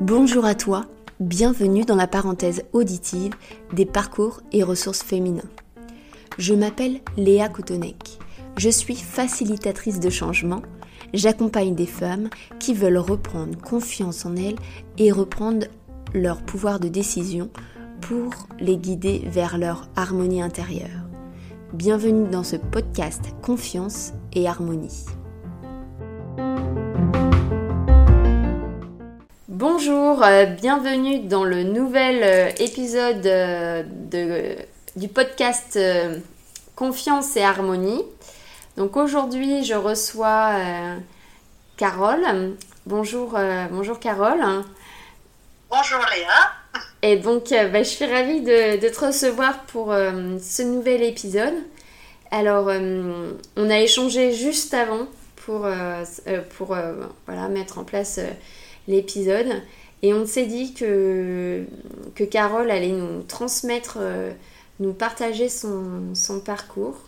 Bonjour à toi, bienvenue dans la parenthèse auditive des parcours et ressources féminins. Je m'appelle Léa Koutonek. Je suis facilitatrice de changement. J'accompagne des femmes qui veulent reprendre confiance en elles et reprendre leur pouvoir de décision pour les guider vers leur harmonie intérieure. Bienvenue dans ce podcast Confiance et Harmonie. Bonjour, euh, bienvenue dans le nouvel euh, épisode euh, de, du podcast Confiance et Harmonie. Donc aujourd'hui, je reçois Carole. Bonjour, bonjour Carole. Bonjour Léa. Et donc, bah, je suis ravie de, de te recevoir pour ce nouvel épisode. Alors, on a échangé juste avant pour, pour voilà, mettre en place l'épisode. Et on s'est dit que, que Carole allait nous transmettre, euh, nous partager son, son, parcours.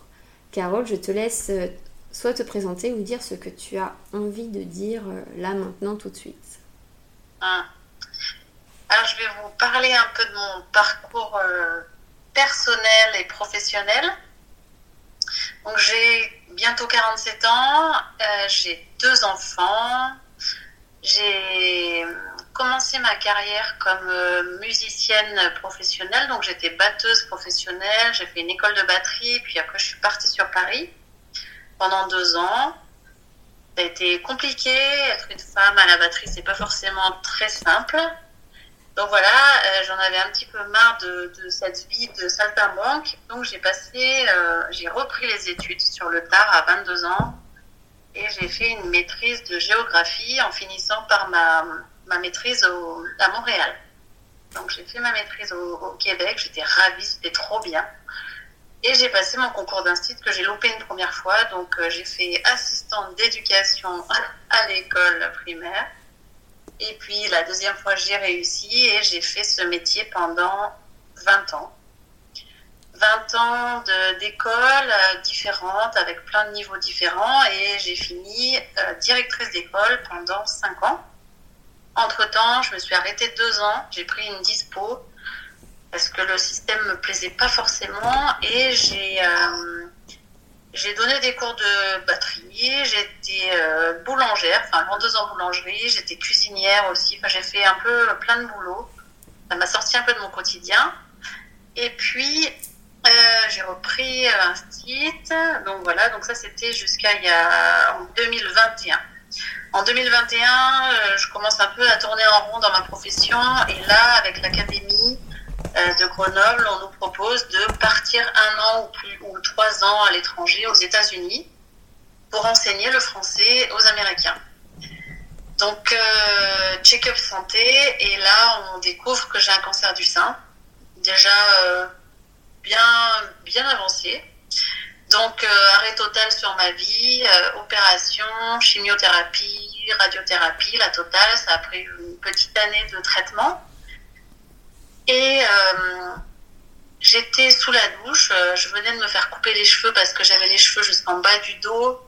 Carole, je te laisse euh, soit te présenter ou dire ce que tu as envie de dire euh, là maintenant tout de suite. Ah. Alors je vais vous parler un peu de mon parcours personnel et professionnel. Donc j'ai bientôt 47 ans, j'ai deux enfants, j'ai commencé ma carrière comme euh, musicienne professionnelle, donc j'étais batteuse professionnelle, j'ai fait une école de batterie, puis après je suis partie sur Paris pendant deux ans. Ça a été compliqué, être une femme à la batterie, c'est pas forcément très simple. Donc voilà, euh, j'en avais un petit peu marre de, cette vie de saltimbanque, donc j'ai passé, euh, j'ai repris les études sur le tard à 22 ans et j'ai fait une maîtrise de géographie en finissant par ma, ma maîtrise à Montréal. Donc j'ai fait ma maîtrise au, Québec, j'étais ravie, c'était trop bien. Et j'ai passé mon concours d'institut que j'ai loupé une première fois. Donc euh, j'ai fait assistante d'éducation à l'école primaire. Et puis la deuxième fois j'ai réussi et j'ai fait ce métier pendant 20 ans. 20 ans d'école euh, différentes avec plein de niveaux différents et j'ai fini euh, directrice d'école pendant 5 ans. Entre-temps, je me suis arrêtée deux ans, j'ai pris une dispo parce que le système me plaisait pas forcément et j'ai euh, j'ai donné des cours de batterie, j'étais boulangère, enfin vendeuse en boulangerie, j'étais cuisinière aussi, enfin j'ai fait un peu plein de boulot. Ça m'a sorti un peu de mon quotidien. Et puis euh, j'ai repris un site. Donc voilà, donc ça c'était jusqu'à il y a en 2021. En 2021, euh, je commence un peu à tourner en rond dans ma profession et là, avec l'académie euh, de Grenoble, on nous propose de partir un an ou plus ou trois ans à l'étranger, aux États-Unis, pour enseigner le français aux Américains. Donc, check-up santé et là, on découvre que j'ai un cancer du sein. Déjà bien, bien avancé. Donc, euh, arrêt total sur ma vie, euh, opération, chimiothérapie, radiothérapie, la totale. Ça a pris une petite année de traitement. Et euh, j'étais sous la douche. je venais de me faire couper les cheveux parce que j'avais les cheveux jusqu'en bas du dos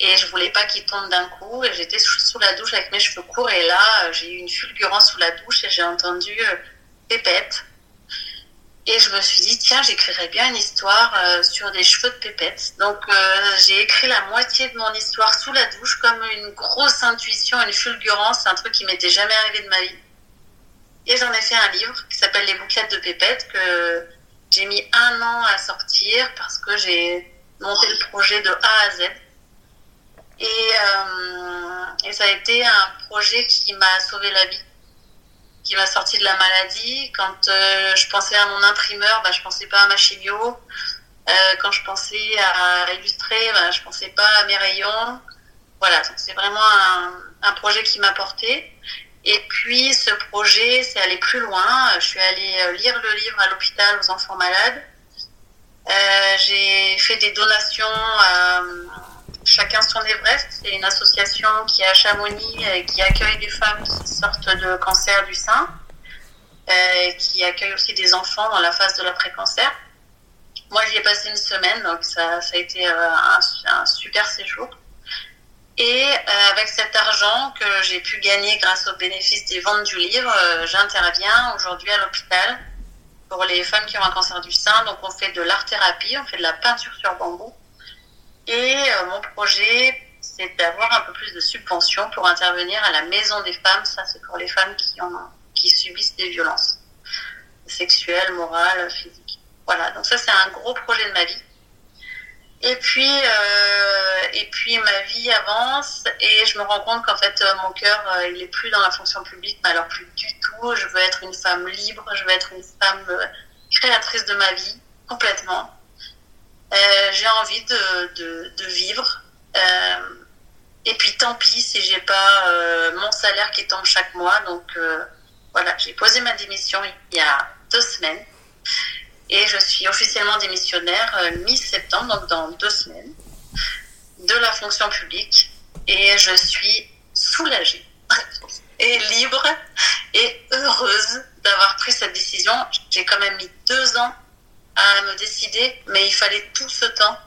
et je voulais pas qu'ils tombent d'un coup. Et j'étais sous la douche avec mes cheveux courts. Et là, j'ai eu une fulgurance sous la douche et j'ai entendu pépette. Et je me suis dit, tiens, j'écrirais bien une histoire euh, sur des cheveux de pépette. Donc, euh, j'ai écrit la moitié de mon histoire sous la douche, comme une grosse intuition, une fulgurance, un truc qui m'était jamais arrivé de ma vie. Et j'en ai fait un livre qui s'appelle Les bouquettes de pépette, que j'ai mis un an à sortir parce que j'ai monté le projet de A à Z. Et, euh, et ça a été un projet qui m'a sauvé la vie qui m'a sorti de la maladie. Quand euh, je pensais à mon imprimeur, bah, je pensais pas à ma chimio. Euh, quand je pensais à illustrer, bah, je pensais pas à mes rayons. Voilà, donc c'est vraiment un, un, projet qui m'a porté. Et puis ce projet, c'est aller plus loin. Je suis allée euh, lire le livre à l'hôpital aux enfants malades. Euh, j'ai fait des donations à Chacun son Everest, c'est une association qui est à Chamonix et qui accueille des femmes qui sortent de cancer du sein, euh, et qui accueille aussi des enfants dans la phase de l'après-cancer. Moi, j'y ai passé une semaine, donc ça, ça a été euh, un, un, super séjour. Et avec cet argent que j'ai pu gagner grâce aux bénéfices des ventes du livre, j'interviens aujourd'hui à l'hôpital pour les femmes qui ont un cancer du sein. Donc on fait de l'art-thérapie, on fait de la peinture sur bambou. Et mon projet, c'est d'avoir un peu plus de subventions pour intervenir à la maison des femmes. Ça, c'est pour les femmes qui, qui subissent des violences sexuelles, morales, physiques. Voilà, donc ça, c'est un gros projet de ma vie. Et puis, euh, et puis ma vie avance et je me rends compte qu'en fait euh, mon cœur euh, il est plus dans la fonction publique, mais alors plus du tout. Je veux être une femme libre, je veux être une femme créatrice de ma vie complètement. J'ai envie de, de, vivre. et puis tant pis si j'ai pas mon salaire qui tombe chaque mois. Donc voilà, j'ai posé ma démission il y a deux semaines. Et je suis officiellement démissionnaire euh, mi-septembre, donc dans deux semaines, de la fonction publique. Et je suis soulagée et libre et heureuse d'avoir pris cette décision. J'ai quand même mis deux ans à me décider, mais il fallait tout ce temps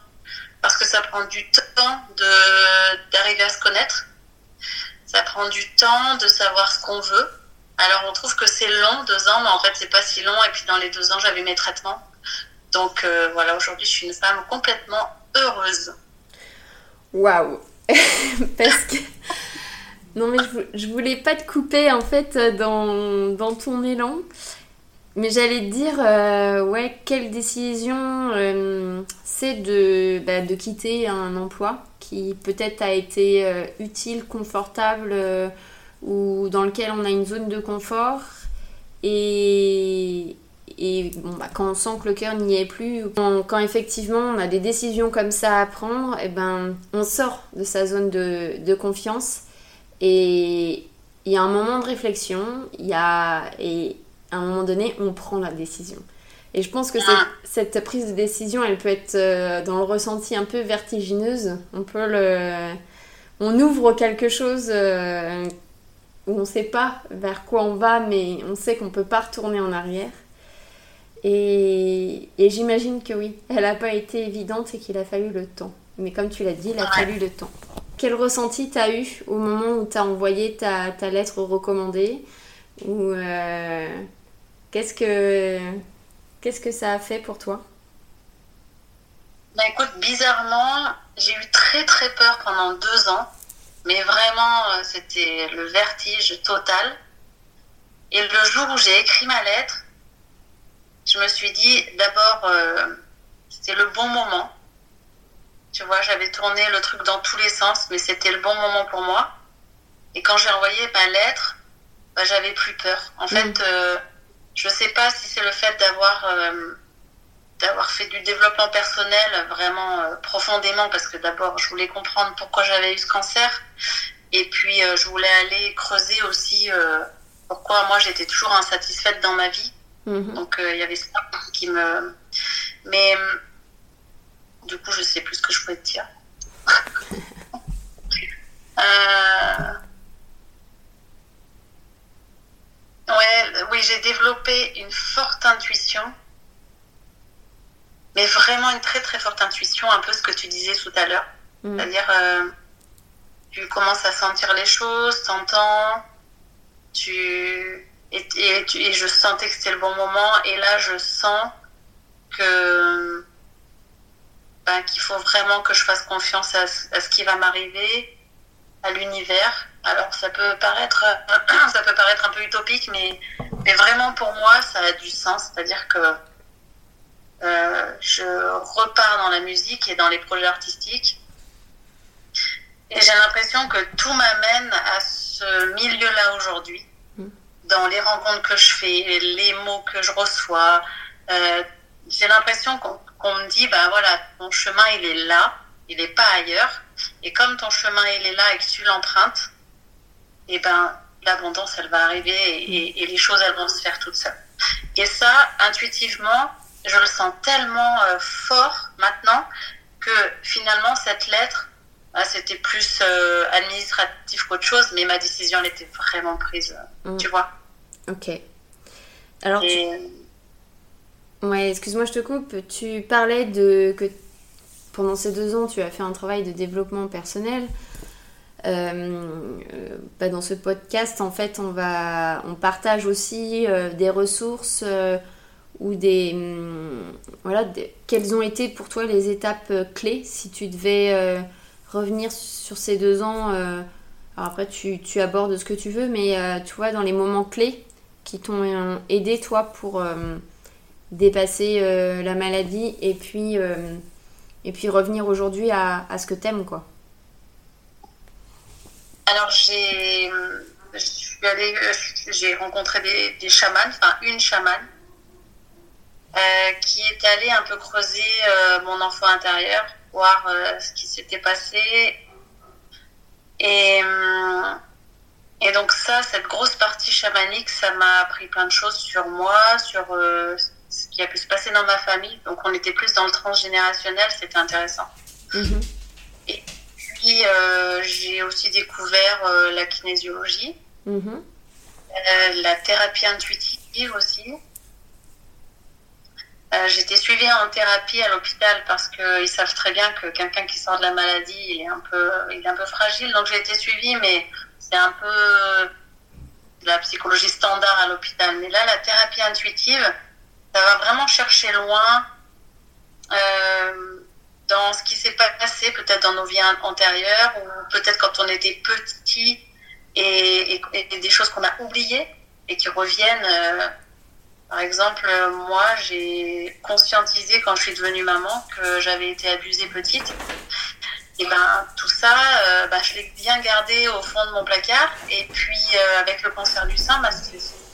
parce que ça prend du temps d'arriver à se connaître. Ça prend du temps de savoir ce qu'on veut alors on trouve que c'est long, deux ans, mais en fait c'est pas si long. Et puis dans les deux ans, j'avais mes traitements. Donc euh, voilà, aujourd'hui je suis une femme complètement heureuse. Waouh Parce que... Non mais je, voulais pas te couper en fait dans, dans ton élan. Mais j'allais te dire, euh, ouais, quelle décision euh, c'est de, bah, de quitter un emploi qui peut-être a été utile, confortable ou dans lequel on a une zone de confort. Et, et bon, bah, quand on sent que le cœur n'y est plus, quand, effectivement on a des décisions comme ça à prendre, et eh ben, on sort de sa zone de, de confiance. Et il y a un moment de réflexion, il y a, à un moment donné, on prend la décision. Et je pense que cette, cette prise de décision, elle peut être euh, dans le ressenti un peu vertigineuse. On peut le, on ouvre quelque chose euh, où on ne sait pas vers quoi on va, mais on sait qu'on ne peut pas retourner en arrière. Et, j'imagine que oui, elle n'a pas été évidente et qu'il a fallu le temps. Mais comme tu l'as dit, il a fallu le temps. Quel ressenti tu as eu au moment où tu as envoyé ta, lettre recommandée? Ou euh, qu'est-ce que qu'est-ce que ça a fait pour toi? Bah écoute, bizarrement, j'ai eu très très peur pendant deux ans. Mais vraiment, euh, c'était le vertige total. Et le jour où j'ai écrit ma lettre, je me suis dit, d'abord, euh, c'était le bon moment. Tu vois, j'avais tourné le truc dans tous les sens, mais c'était le bon moment pour moi. Et quand j'ai envoyé ma lettre, bah, j'avais plus peur. En mm. fait, euh, je sais pas si c'est le fait d'avoir d'avoir fait du développement personnel vraiment euh, profondément parce que d'abord je voulais comprendre pourquoi j'avais eu ce cancer et puis euh, je voulais aller creuser aussi euh, pourquoi moi j'étais toujours insatisfaite dans ma vie mhm. donc il y avait ça qui me mais du coup je sais plus ce que je pouvais te dire ouais oui j'ai développé une forte intuition mais vraiment une très très forte intuition, un peu ce que tu disais tout à l'heure. Mm. C'est-à-dire, euh, tu commences à sentir les choses, t'entends, tu et, et, je sentais que c'était le bon moment, et là je sens que ben, qu'il faut vraiment que je fasse confiance à, ce qui va m'arriver, à l'univers. Alors ça peut paraître ça peut paraître un peu utopique, mais mais vraiment pour moi ça a du sens, c'est-à-dire que euh, je repars dans la musique et dans les projets artistiques. Et j'ai l'impression que tout m'amène à ce milieu-là aujourd'hui, mm. dans les rencontres que je fais, les mots que je reçois. Euh, j'ai l'impression qu'on me dit, bah voilà, ton chemin il est là, il n'est pas ailleurs. Et comme ton chemin il est là et que tu l'empruntes, et eh ben l'abondance elle va arriver et, et, les choses elles vont se faire toutes seules. Et ça, intuitivement, je le sens tellement euh, fort maintenant que finalement cette lettre, bah, c'était plus euh, administratif qu'autre chose, mais ma décision elle était vraiment prise, mm. tu vois. Ok. Alors, ouais, excuse-moi, je te coupe. Tu parlais de que pendant ces deux ans, tu as fait un travail de développement personnel. bah, dans ce podcast, en fait, on, va, on partage aussi des ressources ou des. Hum, voilà, quelles ont été pour toi les étapes clés si tu devais revenir sur ces deux ans alors après, tu, tu, abordes ce que tu veux, mais tu vois, dans les moments clés qui t'ont aidé, toi, pour dépasser la maladie et puis et puis revenir aujourd'hui à, à, ce que t'aimes quoi Alors j'ai j'ai rencontré des, des chamans, enfin une chamane euh, qui est allée un peu creuser euh, mon enfant intérieur, voir euh, ce qui s'était passé. Et, et donc ça, cette grosse partie chamanique, ça m'a appris plein de choses sur moi, sur qui a pu se passer dans ma famille. Donc on était plus dans le transgénérationnel, c'était intéressant. Mhm. Et puis euh, j'ai aussi découvert euh, la kinésiologie, mhm. euh, la thérapie intuitive aussi. J'étais suivie en thérapie à l'hôpital parce qu'ils savent très bien que quelqu'un qui sort de la maladie, il est un peu, il est un peu fragile. Donc j'ai été suivie, mais c'est un peu de la psychologie standard à l'hôpital. Mais là, la thérapie intuitive, ça va vraiment chercher loin euh, dans ce qui s'est passé, peut-être dans nos vies antérieures, ou peut-être quand on était petit et, des choses qu'on a oubliées et qui reviennent. Euh, par exemple, moi, j'ai conscientisé quand je suis devenue maman que j'avais été abusée petite. Et ben tout ça, euh, ben, je l'ai bien gardé au fond de mon placard. Et puis avec le cancer du sein, ben, c'est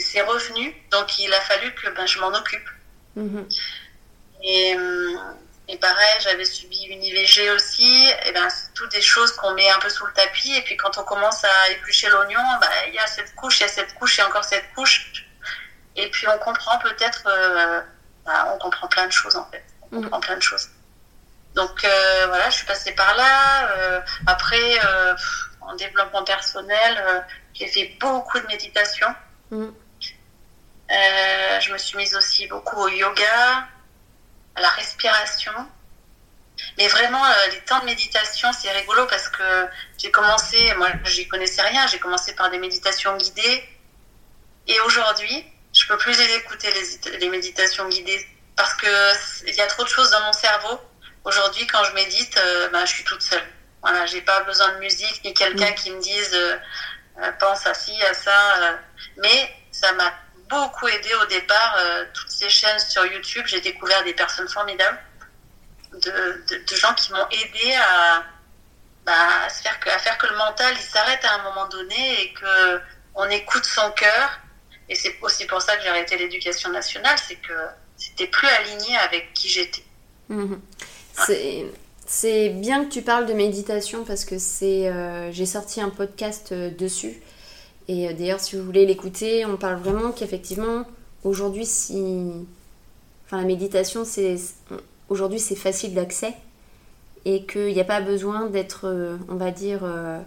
c'est revenu, donc il a fallu que ben, je m'en occupe. Mhm. Et, euh, et, pareil, j'avais subi une IVG aussi. Et ben, c'est toutes des choses qu'on met un peu sous le tapis. Et puis quand on commence à éplucher l'oignon, ben, il y a cette couche, il y a cette couche, et encore cette couche. Et puis on comprend peut-être, euh, ben, on comprend plein de choses en fait. On mhm. comprend plein de choses. Donc euh, voilà, je suis passée par là. après, en développement personnel, j'ai fait beaucoup de méditation. Mhm. Euh, je me suis mise aussi beaucoup au yoga, à la respiration. Mais vraiment, euh, les temps de méditation, c'est rigolo parce que j'ai commencé, moi, j'y connaissais rien, j'ai commencé par des méditations guidées. Et aujourd'hui, je peux plus les écouter, les, les méditations guidées, parce qu'il y a trop de choses dans mon cerveau. Aujourd'hui, quand je médite, euh, ben, je suis toute seule. Voilà, j'ai pas besoin de musique ni quelqu'un mm. qui me dise pense à ci, à ça. mais ça m'a beaucoup aidé au départ. Euh, toutes ces chaînes sur YouTube, j'ai découvert des personnes formidables, de, de, gens qui m'ont aidé à, bah, à, faire que, à faire que le mental il s'arrête à un moment donné et que on écoute son cœur. Et c'est aussi pour ça que j'ai arrêté l'éducation nationale, c'est que c'était plus aligné avec qui j'étais. Mhm. C'est bien que tu parles de méditation parce que c'est euh, j'ai sorti un podcast euh, dessus et euh, d'ailleurs, si vous voulez l'écouter, on parle vraiment qu'effectivement, aujourd'hui, si. Enfin, la méditation, c'est. Aujourd'hui, c'est facile d'accès et qu'il n'y a pas besoin d'être, euh, on va dire, euh,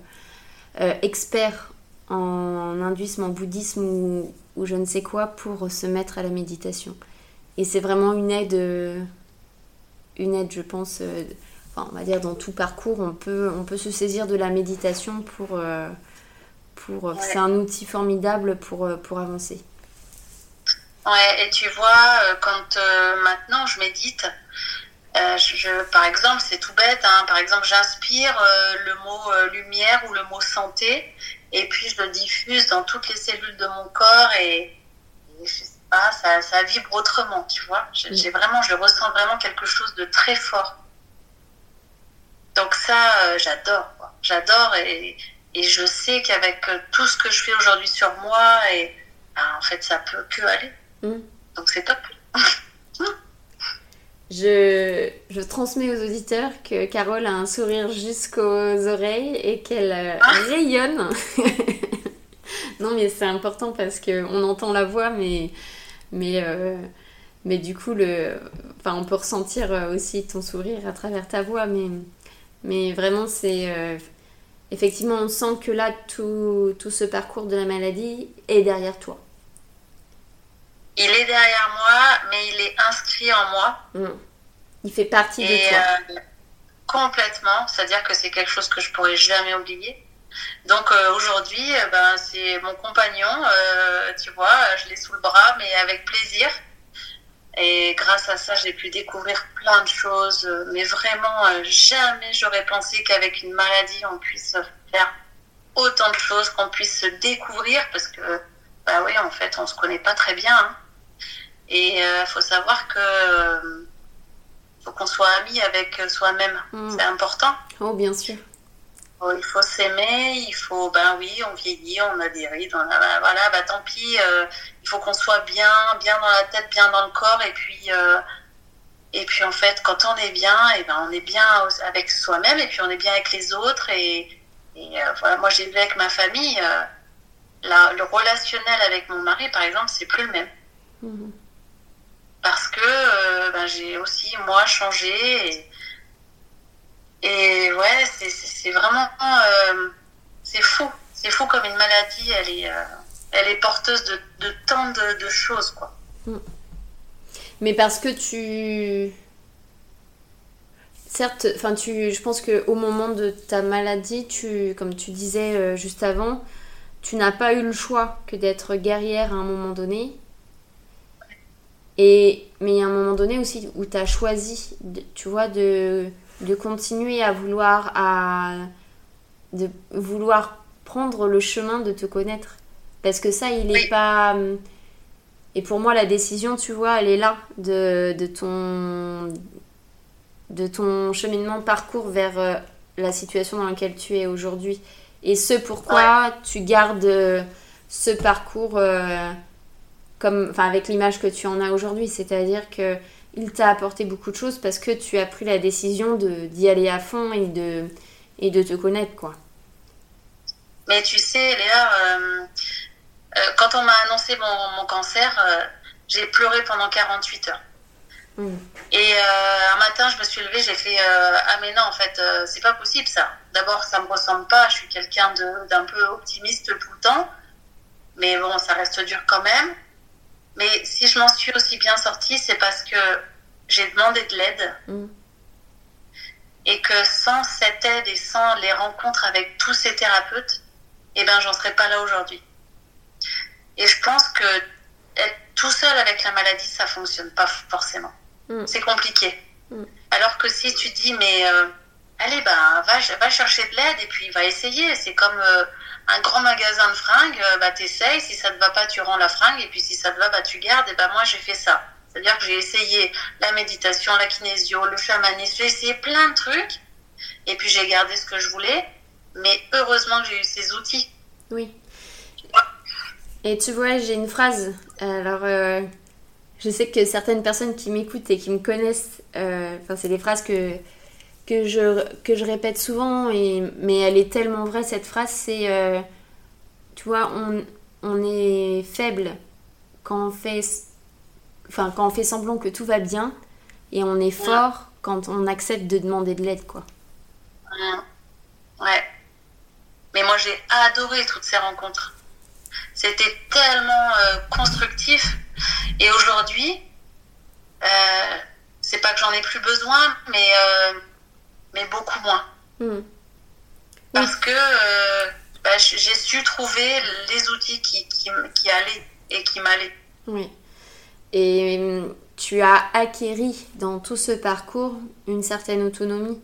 expert en hindouisme, en bouddhisme ou, je ne sais quoi pour se mettre à la méditation. Et c'est vraiment une aide, une aide, je pense, enfin, on va dire dans tout parcours, on peut, on peut se saisir de la méditation pour pour, euh, C'est un outil formidable pour, euh, pour avancer. Ouais, et tu vois, euh, quand maintenant je médite, je, par exemple, c'est tout bête, hein, par exemple, j'inspire le mot lumière ou le mot santé, et puis je le diffuse dans toutes les cellules de mon corps, et, je sais pas, ça, ça, vibre autrement, tu vois. J'ai vraiment, je ressens vraiment quelque chose de très fort. Donc ça, j'adore, j'adore, et et je sais qu'avec euh, tout ce que je fais aujourd'hui sur moi, et, ben, en fait, ça peut que aller. Mm. Donc c'est top. je, je, transmets aux auditeurs que Carole a un sourire jusqu'aux oreilles et qu'elle euh, ah. rayonne. non, mais c'est important parce qu'on entend la voix, mais, mais, euh, mais du coup, le, enfin, on peut ressentir aussi ton sourire à travers ta voix. Mais, mais vraiment, c'est effectivement, on sent que là, tout, tout, ce parcours de la maladie est derrière toi. Il est derrière moi, mais il est inscrit en moi. Hmm. Il fait partie de toi. Euh, complètement. C'est-à-dire que c'est quelque chose que je pourrais jamais oublier. Donc euh, aujourd'hui, euh, ben, c'est mon compagnon, tu vois, je l'ai sous le bras, mais avec plaisir. Et grâce à ça, j'ai pu découvrir plein de choses. Mais vraiment, jamais j'aurais pensé qu'avec une maladie, on puisse faire autant de choses, qu'on puisse se découvrir, parce que, bah oui, en fait, on se connaît pas très bien. Hein. Et il faut savoir que faut qu'on soit amis avec soi-même. Mm. C'est important. Oh, bien sûr. Il faut s'aimer, il faut, ben oui, on vieillit, on a des rides, on a, voilà, bah tant pis, euh, il faut qu'on soit bien, bien dans la tête, bien dans le corps, et puis, euh, et puis en fait, quand on est bien, et ben on est bien avec soi-même, et puis on est bien avec les autres, et, et euh, voilà, moi j'ai vu avec ma famille, la, le relationnel avec mon mari, par exemple, c'est plus le même. Mhm. Parce que ben, j'ai aussi, moi, changé, et, et ouais, c'est vraiment. Euh, c'est fou. C'est fou comme une maladie, elle est, euh, elle est porteuse de, de tant de, choses, quoi. Mm. Mais parce que tu. Certes, enfin, tu, je pense qu'au moment de ta maladie, tu, comme tu disais euh, juste avant, tu n'as pas eu le choix que d'être guerrière à un moment donné. Et, mais il y a un moment donné aussi où tu as choisi, tu vois, de de continuer à vouloir à de vouloir prendre le chemin de te connaître. Parce que ça il est pas et pour moi la décision tu vois elle est là de, de ton de ton cheminement parcours vers euh, la situation dans laquelle tu es aujourd'hui. Et ce pourquoi tu gardes euh, ce parcours euh, comme enfin avec l'image que tu en as aujourd'hui. C'est-à-dire que il t'a apporté beaucoup de choses parce que tu as pris la décision d'y aller à fond et de, et de te connaître, quoi. Mais tu sais, Léa, euh, euh, quand on m'a annoncé mon, cancer, euh, j'ai pleuré pendant 48 heures. Mm. Et un matin, je me suis levée, j'ai fait Ah, mais non, en fait, c'est pas possible ça. D'abord, ça me ressemble pas, je suis quelqu'un d'un peu optimiste tout le temps. Mais bon, ça reste dur quand même. Mais si je m'en suis aussi bien sortie, c'est parce que j'ai demandé de l'aide. Mm. Et que sans cette aide et sans les rencontres avec tous ces thérapeutes, eh ben, j'en serais pas là aujourd'hui. Et je pense que être tout seul avec la maladie, ça fonctionne pas forcément. Mm. C'est compliqué. Mm. Alors que si tu dis, mais euh, allez, ben, va, va chercher de l'aide et puis va essayer. C'est comme euh, un grand magasin de fringues, euh, bah, t'essayes, si ça te va pas, tu rends la fringue, et puis si ça te va, bah, tu gardes, et bah, moi, j'ai fait ça. C'est-à-dire que j'ai essayé la méditation, la kinésio, le chamanisme, j'ai essayé plein de trucs, et puis j'ai gardé ce que je voulais, mais heureusement que j'ai eu ces outils. Oui. Et tu vois, j'ai une phrase, alors, euh, je sais que certaines personnes qui m'écoutent et qui me connaissent, euh, c'est des phrases que que je, que je répète souvent, et, mais elle est tellement vraie cette phrase, c'est, euh, tu vois, on, on, est faible quand on, fait, enfin, quand on fait semblant que tout va bien, et on est fort quand on accepte de demander de l'aide, quoi. Ouais. Mais moi, j'ai adoré toutes ces rencontres. C'était tellement euh, constructif. Et aujourd'hui, euh, c'est pas que j'en ai plus besoin, mais mais beaucoup moins. Hmm. Parce que euh, bah, j'ai su trouver les outils qui, qui, qui allaient et qui m'allaient. Oui. Et hum, tu as acquéri dans tout ce parcours une certaine autonomie.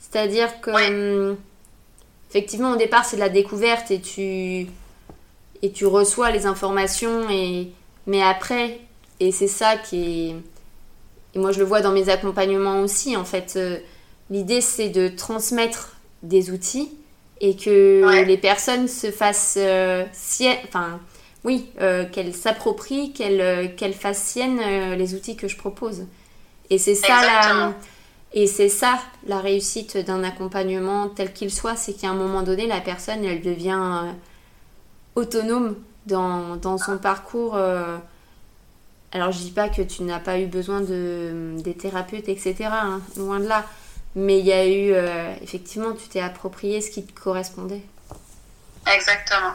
C'est-à-dire que, hum, effectivement, au départ, c'est de la découverte et tu, et tu reçois les informations. Et, mais après, et c'est ça qui est. Et moi, je le vois dans mes accompagnements aussi, en fait. Euh, L'idée, c'est de transmettre des outils et que les personnes se fassent euh, enfin, oui, euh, qu'elles s'approprient, qu'elles euh, qu'elles fassent siennes les outils que je propose. Et c'est ça la, et c'est ça la réussite d'un accompagnement tel qu'il soit, c'est qu'à un moment donné, la personne, elle devient autonome dans, dans, son parcours. alors je dis pas que tu n'as pas eu besoin de des thérapeutes, etc. Hein, loin de là. Mais il y a eu, euh, effectivement, tu t'es approprié ce qui te correspondait. Exactement.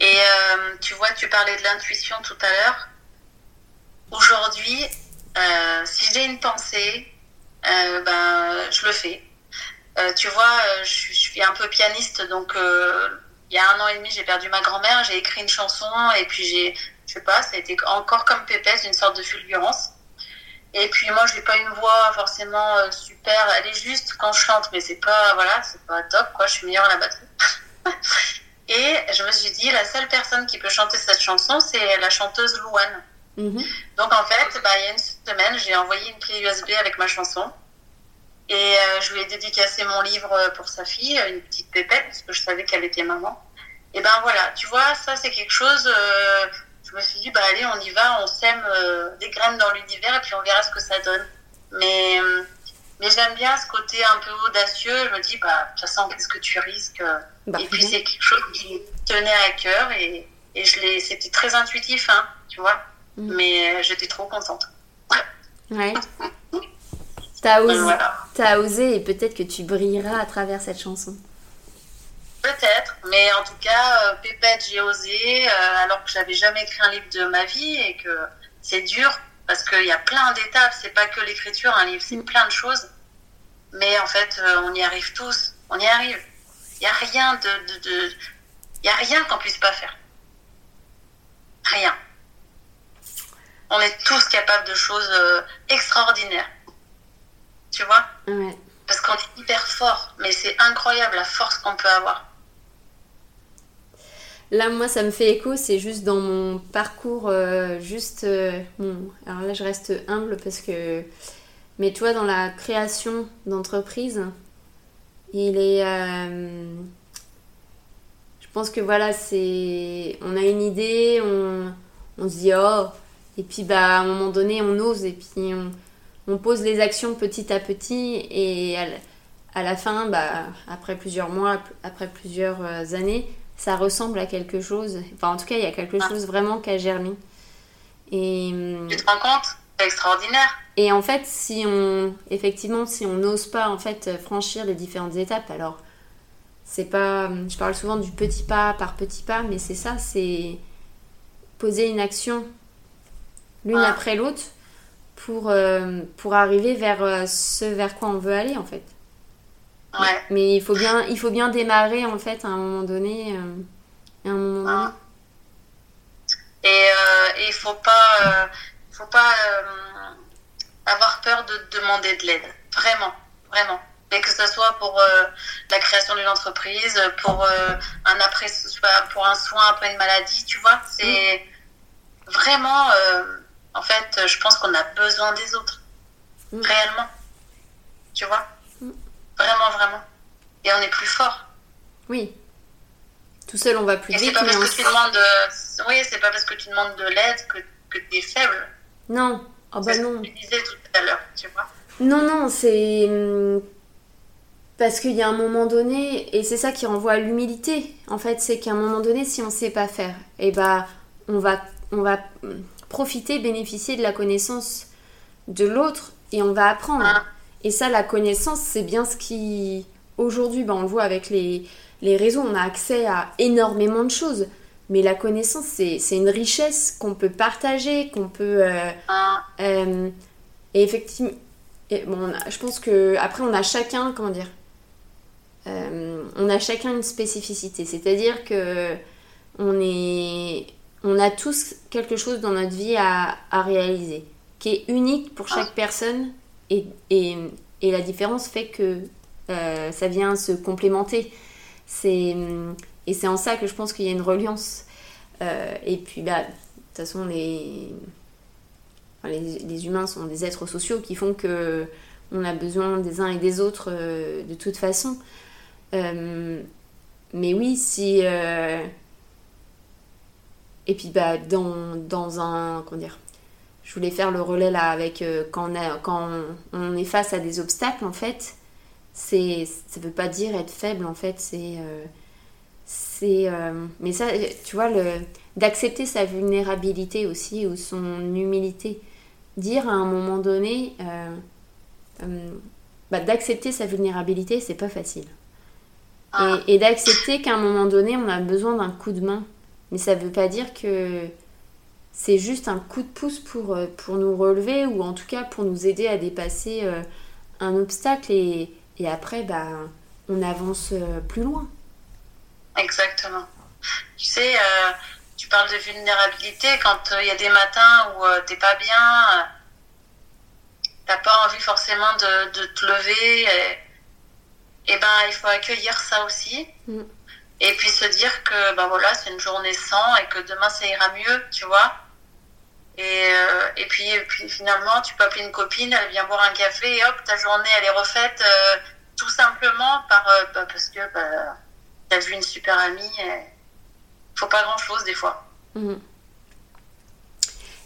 Et euh, tu vois, tu parlais de l'intuition tout à l'heure. Aujourd'hui, euh, si j'ai une pensée, ben, je le fais. tu vois, je, suis un peu pianiste, donc il y a un an et demi, j'ai perdu ma grand-mère, j'ai écrit une chanson et puis j'ai, je sais pas, ça a été encore comme Pépès, une sorte de fulgurance. Et puis moi, je n'ai pas une voix forcément euh, super. Elle est juste quand je chante, mais c'est pas voilà, c'est pas top quoi. Je suis meilleure à la batterie. et je me suis dit, la seule personne qui peut chanter cette chanson, c'est la chanteuse Louane. Mhm. Donc en fait, bah, il y a une semaine, j'ai envoyé une clé USB avec ma chanson. Et euh, je lui ai dédicacé mon livre pour sa fille, une petite pépette, parce que je savais qu'elle était maman. Et ben voilà, tu vois, ça c'est quelque chose. Euh, je me suis dit, bah allez, on y va, on sème euh, des graines dans l'univers et puis on verra ce que ça donne. Mais, euh, mais j'aime bien ce côté un peu audacieux. Je me dis, bah, de toute façon, qu'est-ce que tu risques bah, Et puis c'est quelque chose qui tenait à cœur et, et je c'était très intuitif, hein, tu vois. Mm. Mais euh, j'étais trop contente. Ouais. T'as osé, as osé et peut-être que tu brilleras à travers cette chanson. Peut-être, mais en tout cas, euh, Pépette, j'ai osé, euh, alors que j'avais jamais écrit un livre de ma vie et que c'est dur parce qu'il y a plein d'étapes. C'est pas que l'écriture, un livre, c'est mm. plein de choses. Mais en fait, euh, on y arrive tous. On y arrive. Il n'y a rien de, de, y a rien qu'on puisse pas faire. Rien. On est tous capables de choses extraordinaires. Tu vois? Parce qu'on est hyper fort, mais c'est incroyable la force qu'on peut avoir. Là, moi, ça me fait écho, c'est juste dans mon parcours, euh, juste. Euh, alors là, je reste humble parce que. Mais toi, dans la création d'entreprise, il est. Euh, je pense que voilà, c'est. On a une idée, on, on se dit oh, et puis bah, à un moment donné, on ose, et puis on, on pose les actions petit à petit, et à, à la fin, bah, après plusieurs mois, après plusieurs années, ça ressemble à quelque chose. Enfin, en tout cas, il y a quelque ah. chose vraiment qui a germé. Et, hum, tu te rends compte? C'est extraordinaire. Et en fait, si on, effectivement, si on n'ose pas en fait franchir les différentes étapes, alors c'est pas, hum, je parle souvent du petit pas par petit pas, mais c'est ça, c'est poser une action l'une ah. après l'autre pour, euh, pour arriver vers euh, ce vers quoi on veut aller en fait. Mais il faut bien, il faut bien démarrer en fait à un moment donné. Euh, un moment donné. Ah. Et il faut pas, faut pas avoir peur de demander de l'aide. Vraiment, vraiment. Et que ce soit pour la création d'une entreprise, pour un après, pour un soin après une maladie, tu vois, c'est mm. vraiment. en fait, je pense qu'on a besoin des autres, mm. réellement. Tu vois? Vraiment, vraiment. Et on est plus fort. Oui. Tout seul, on va plus vite. C'est pas, parce que tu demandes... oui, c'est pas parce que tu demandes de l'aide que, que tu es faible. Non. Oh bah non. Ce que tu disais tout à l'heure, tu vois. Non, non, c'est. Hum, parce qu'il y a un moment donné, et c'est ça qui renvoie à l'humilité, en fait, c'est qu'à un moment donné, si on ne sait pas faire, et eh bah, on va, on va hum, profiter, bénéficier de la connaissance de l'autre et on va apprendre. Ah. Et ça, la connaissance, c'est bien ce qui... Aujourd'hui, ben, on le voit avec les, les réseaux, on a accès à énormément de choses. Mais la connaissance, c'est une richesse qu'on peut partager, qu'on peut... Euh, euh, et effectivement, bon, je pense que après on a chacun, comment dire, euh, on a chacun une spécificité. C'est-à-dire que on est, on a tous quelque chose dans notre vie à, à réaliser, qui est unique pour chaque personne et, et, et, la différence fait que euh, ça vient se complémenter. C'est, et c'est en ça que je pense qu'il y a une reliance. Euh, et puis, bah, de toute façon, les, les, humains sont des êtres sociaux qui font que on a besoin des uns et des autres euh, de toute façon. mais oui, si. et puis, bah, dans, dans un. Comment dire je voulais faire le relais là avec euh, quand, on quand on, est face à des obstacles en fait c'est ça veut pas dire être faible en fait c'est euh, c'est euh, mais ça tu vois le d'accepter sa vulnérabilité aussi ou son humilité. Dire à un moment donné bah, d'accepter sa vulnérabilité c'est pas facile. Ah. et, et d'accepter qu'à un moment donné on a besoin d'un coup de main. Mais ça veut pas dire que c'est juste un coup de pouce pour, euh, pour nous relever ou en tout cas pour nous aider à dépasser euh, un obstacle et, et après, bah, on avance euh, plus loin. Exactement. Tu sais, euh, tu parles de vulnérabilité quand il y a des matins où t'es pas bien, t'as pas envie forcément de, de te lever. Et, et, ben, il faut accueillir ça aussi. Mm. Et puis se dire que ben voilà, c'est une journée sans et que demain ça ira mieux, tu vois. Et, euh, et, puis, finalement, tu peux appeler une copine, elle vient boire un café et hop, ta journée elle est refaite euh, tout simplement euh, bah, parce que bah, tu as vu une super amie. Et... Faut pas grand chose des fois. Mhm.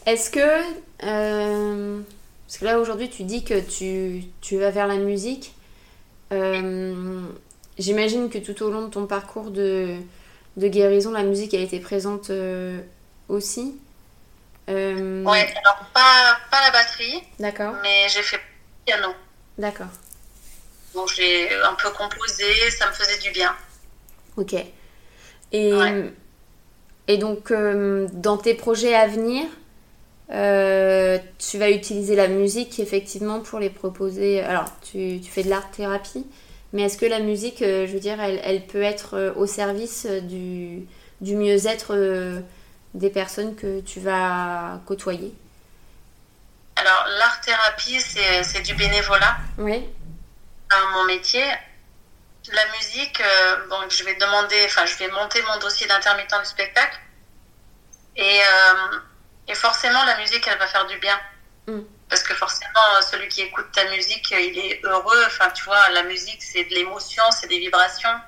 Est-ce que. parce que là aujourd'hui, tu dis que tu, tu, vas vers la musique. J'imagine que tout au long de ton parcours de, de guérison, la musique a été présente aussi. Euh... Ouais, alors pas, pas la batterie. D'accord. Mais j'ai fait piano. D'accord. Donc j'ai un peu composé, ça me faisait du bien. Ok. Et, et donc, euh, dans tes projets à venir, euh, tu vas utiliser la musique effectivement pour les proposer. Alors, tu, tu fais de l'art-thérapie, mais est-ce que la musique, euh, je veux dire, elle, elle peut être au service du, du mieux-être des personnes que tu vas côtoyer Alors, l'art-thérapie, c'est du bénévolat. Oui. Dans mon métier. La musique, euh, donc je vais demander, enfin, je vais monter mon dossier d'intermittent du spectacle. Et, euh, et, forcément, la musique, elle va faire du bien. Mm. Parce que forcément, celui qui écoute ta musique, il est heureux. Enfin, tu vois, la musique, c'est de l'émotion, c'est des vibrations.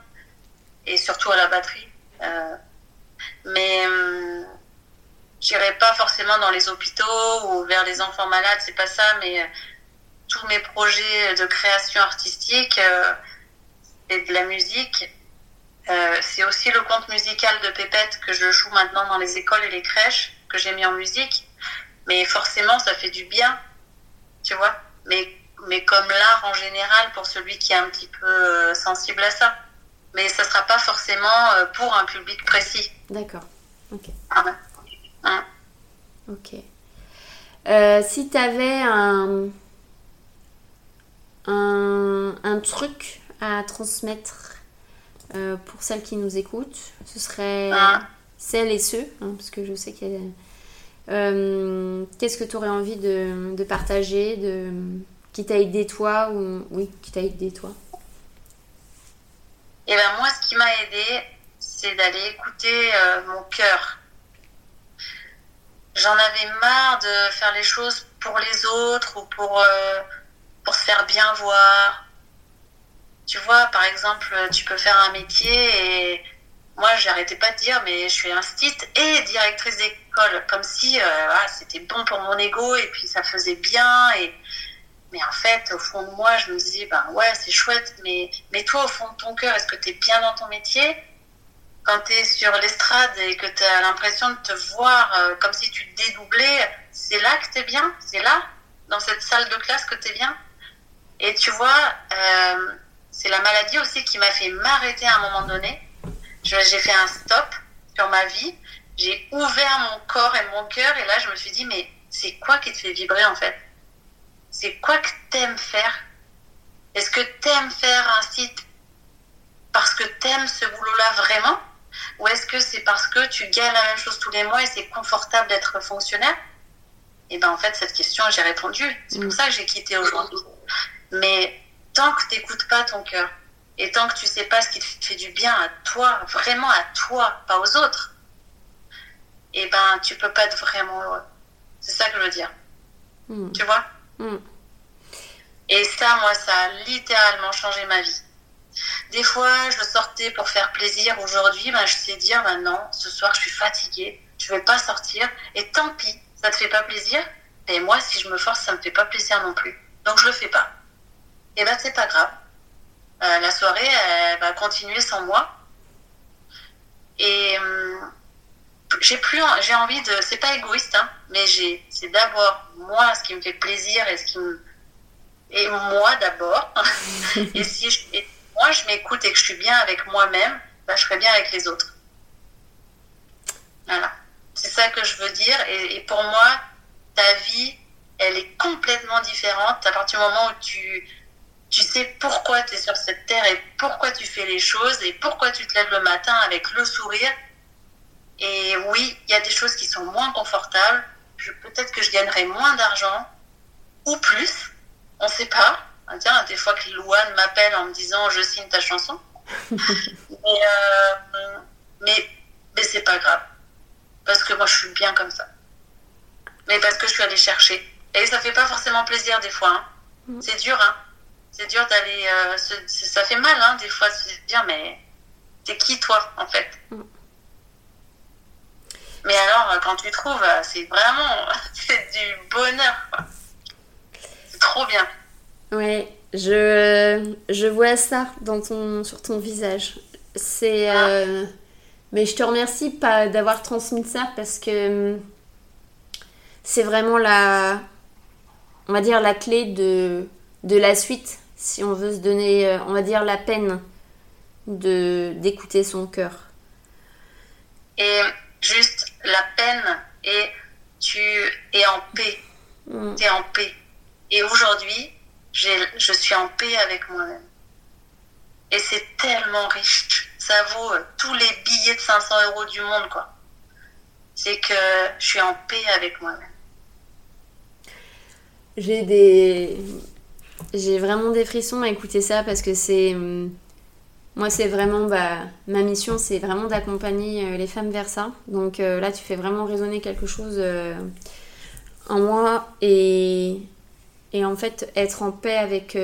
Et surtout à la batterie. Euh, mais euh, j'irai pas forcément dans les hôpitaux ou vers les enfants malades, c'est pas ça, mais euh, tous mes projets de création artistique euh, et de la musique, c'est aussi le conte musical de Pépette que je joue maintenant dans les écoles et les crèches, que j'ai mis en musique. Mais forcément, ça fait du bien, tu vois. Mais, mais comme l'art en général, pour celui qui est un petit peu sensible à ça mais ça sera pas forcément euh, pour un public précis. D'accord. Ok. Ah ok. Euh, si tu avais un, un, un, truc à transmettre euh, pour celles qui nous écoutent, ce serait ah. celles et ceux, hein, parce que je sais qu'il y a. Qu'est-ce que tu aurais envie de, de partager, de, qui t'a aidé toi ou oui, qui t'a aidé toi? Et ben moi, ce qui m'a aidé, c'est d'aller écouter euh, mon cœur. J'en avais marre de faire les choses pour les autres ou pour, euh, pour se faire bien voir. Tu vois, par exemple, tu peux faire un métier et moi, j'arrêtais pas de dire, mais je suis instite et directrice d'école, comme si euh, c'était bon pour mon ego et puis ça faisait bien. Mais en fait, au fond de moi, je me disais, ben ouais, c'est chouette, mais, mais toi, au fond de ton cœur, est-ce que tu es bien dans ton métier? Quand tu es sur l'estrade et que tu as l'impression de te voir euh, comme si tu te dédoublais, c'est là que tu es bien? C'est là, dans cette salle de classe, que tu es bien? Et tu vois, euh, c'est la maladie aussi qui m'a fait m'arrêter à un moment donné. J'ai fait un stop sur ma vie. J'ai ouvert mon corps et mon cœur, et là, je me suis dit, mais c'est quoi qui te fait vibrer en fait? C'est quoi que t'aimes faire? Est-ce que t'aimes faire un site parce que t'aimes ce boulot-là vraiment? Ou est-ce que c'est parce que tu gagnes la même chose tous les mois et c'est confortable d'être fonctionnaire? Et eh ben en fait, cette question, j'ai répondu. C'est pour mm. ça que j'ai quitté aujourd'hui. Mais tant que t'écoutes pas ton cœur et tant que tu sais pas ce qui te fait du bien à toi, vraiment à toi, pas aux autres, et eh ben tu peux pas être vraiment heureux. C'est ça que je veux dire. Mm. Tu vois? Mm. Et ça, moi, ça a littéralement changé ma vie. Des fois, je sortais pour faire plaisir. Aujourd'hui, ben, je sais dire, ben non, ce soir, je suis fatiguée, je vais pas sortir. Et tant pis, ça te fait pas plaisir? Et moi, si je me force, ça me fait pas plaisir non plus. Donc, je le fais pas. Et ben, c'est pas grave. Euh, la soirée, elle va continuer sans moi. Et hum, j'ai plus j'ai envie de c'est pas égoïste hein, mais j'ai c'est d'abord moi ce qui me fait plaisir et ce qui me et moi d'abord. Et si je, moi je m'écoute et que je suis bien avec moi-même bah, je serai bien avec les autres. Voilà. C'est ça que je veux dire. Et, et, pour moi ta vie elle est complètement différente à partir du moment où tu tu sais pourquoi tu es sur cette terre et pourquoi tu fais les choses et pourquoi tu te lèves le matin avec le sourire. Et oui, il y a des choses qui sont moins confortables. Peut-être que je gagnerai moins d'argent ou plus, on ne sait pas. Ah, tiens, des fois que Louane m'appelle en me disant je signe ta chanson. mais, euh, mais, mais c'est pas grave. Parce que moi je suis bien comme ça. Mais parce que je suis allée chercher. Et ça fait pas forcément plaisir des fois. Hein. Mm. C'est dur, hein c'est dur d'aller. Euh, ça fait mal, hein, des fois, de se dire, mais t'es qui toi, en fait? Mm. Mais alors, euh, quand tu trouves, euh, c'est vraiment. c'est du bonheur, C'est trop bien. Ouais, je, je vois ça dans ton, sur ton visage. C'est. Ah. mais je te remercie pas d'avoir transmis ça parce que c'est vraiment la. On va dire la clé de, de la suite si on veut se donner, euh, on va dire, la peine de d'écouter son cœur. Et juste la peine et tu es en paix. Mm. Tu es en paix. Et aujourd'hui, je suis en paix avec moi-même. Et c'est tellement riche. Ça vaut euh, tous les billets de 500 euros du monde, quoi. C'est que je suis en paix avec moi-même. J'ai des, j'ai vraiment des frissons à écouter ça parce que c'est. Moi, c'est vraiment. Bah, ma mission, c'est vraiment d'accompagner euh, les femmes vers ça. Donc euh, là, tu fais vraiment résonner quelque chose euh, en moi. Et, en fait, être en paix avec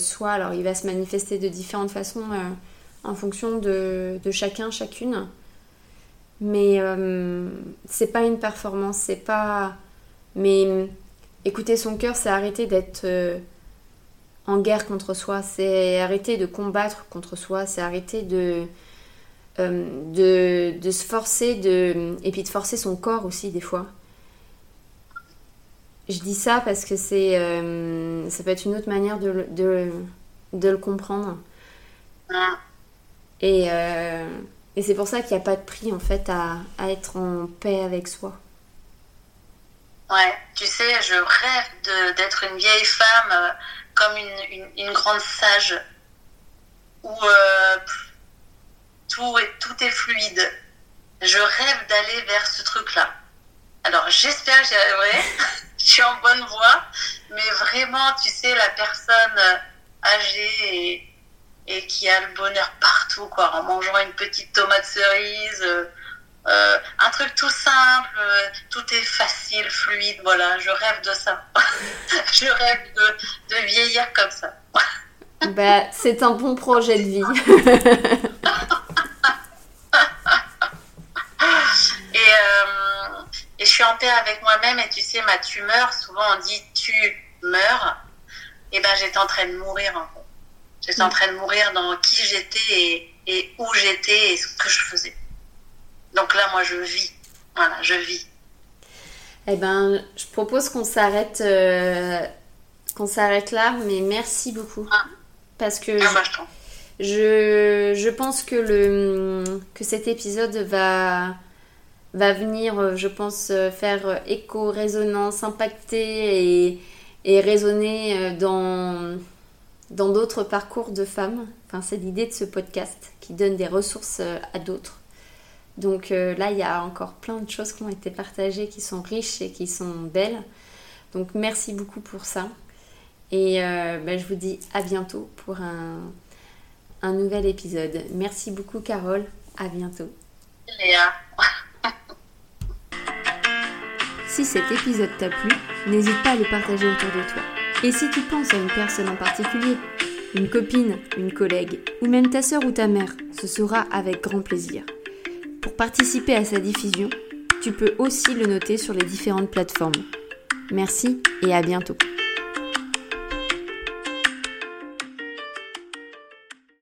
soi, alors il va se manifester de différentes façons en fonction de, chacun, chacune. Mais c'est pas une performance, c'est pas. Mais écouter son cœur, c'est arrêter d'être en guerre contre soi, c'est arrêter de combattre contre soi, c'est arrêter de, euh, de, se forcer, de, et puis de forcer son corps aussi des fois. Je dis ça parce que c'est, euh, ça peut être une autre manière de, de, de le comprendre. Et, euh, et c'est pour ça qu'il n'y a pas de prix en fait à, à être en paix avec soi. Ouais, tu sais, je rêve d'être une vieille femme comme une, une, grande sage où euh, tout, est, tout est fluide. Je rêve d'aller vers ce truc-là. Alors j'espère que j'y arriverai. Je suis en bonne voie. Mais vraiment, tu sais, la personne âgée et, et qui a le bonheur partout, quoi, en mangeant une petite tomate cerise. Euh, un truc tout simple, euh, tout est facile, fluide, voilà, je rêve de ça. je rêve de, de, vieillir comme ça. bah, c'est un bon projet de vie. et, euh, et je suis en paix avec moi-même et tu sais, ma tumeur, souvent on dit tu meurs, et ben j'étais en train de mourir en fait. J'étais en mm. train de mourir dans qui j'étais et, et où j'étais et ce que je faisais. Donc là, moi, je vis. Voilà, je vis. Eh ben, je propose qu'on s'arrête, euh, qu'on s'arrête là, mais merci beaucoup. Ah. Parce que ah, bah, je, je, pense que, le, que cet épisode va, va venir, je pense, faire écho, résonance, impacter et, et résonner dans dans d'autres parcours de femmes. Enfin, c'est l'idée de ce podcast qui donne des ressources à d'autres. Donc euh, là, il y a encore plein de choses qui ont été partagées, qui sont riches et qui sont belles. Donc merci beaucoup pour ça. Et euh, ben, je vous dis à bientôt pour un, un nouvel épisode. Merci beaucoup Carole. À bientôt. Léa. si cet épisode t'a plu, n'hésite pas à le partager autour de toi. Et si tu penses à une personne en particulier, une copine, une collègue, ou même ta soeur ou ta mère, ce sera avec grand plaisir. Pour participer à sa diffusion, tu peux aussi le noter sur les différentes plateformes. Merci et à bientôt.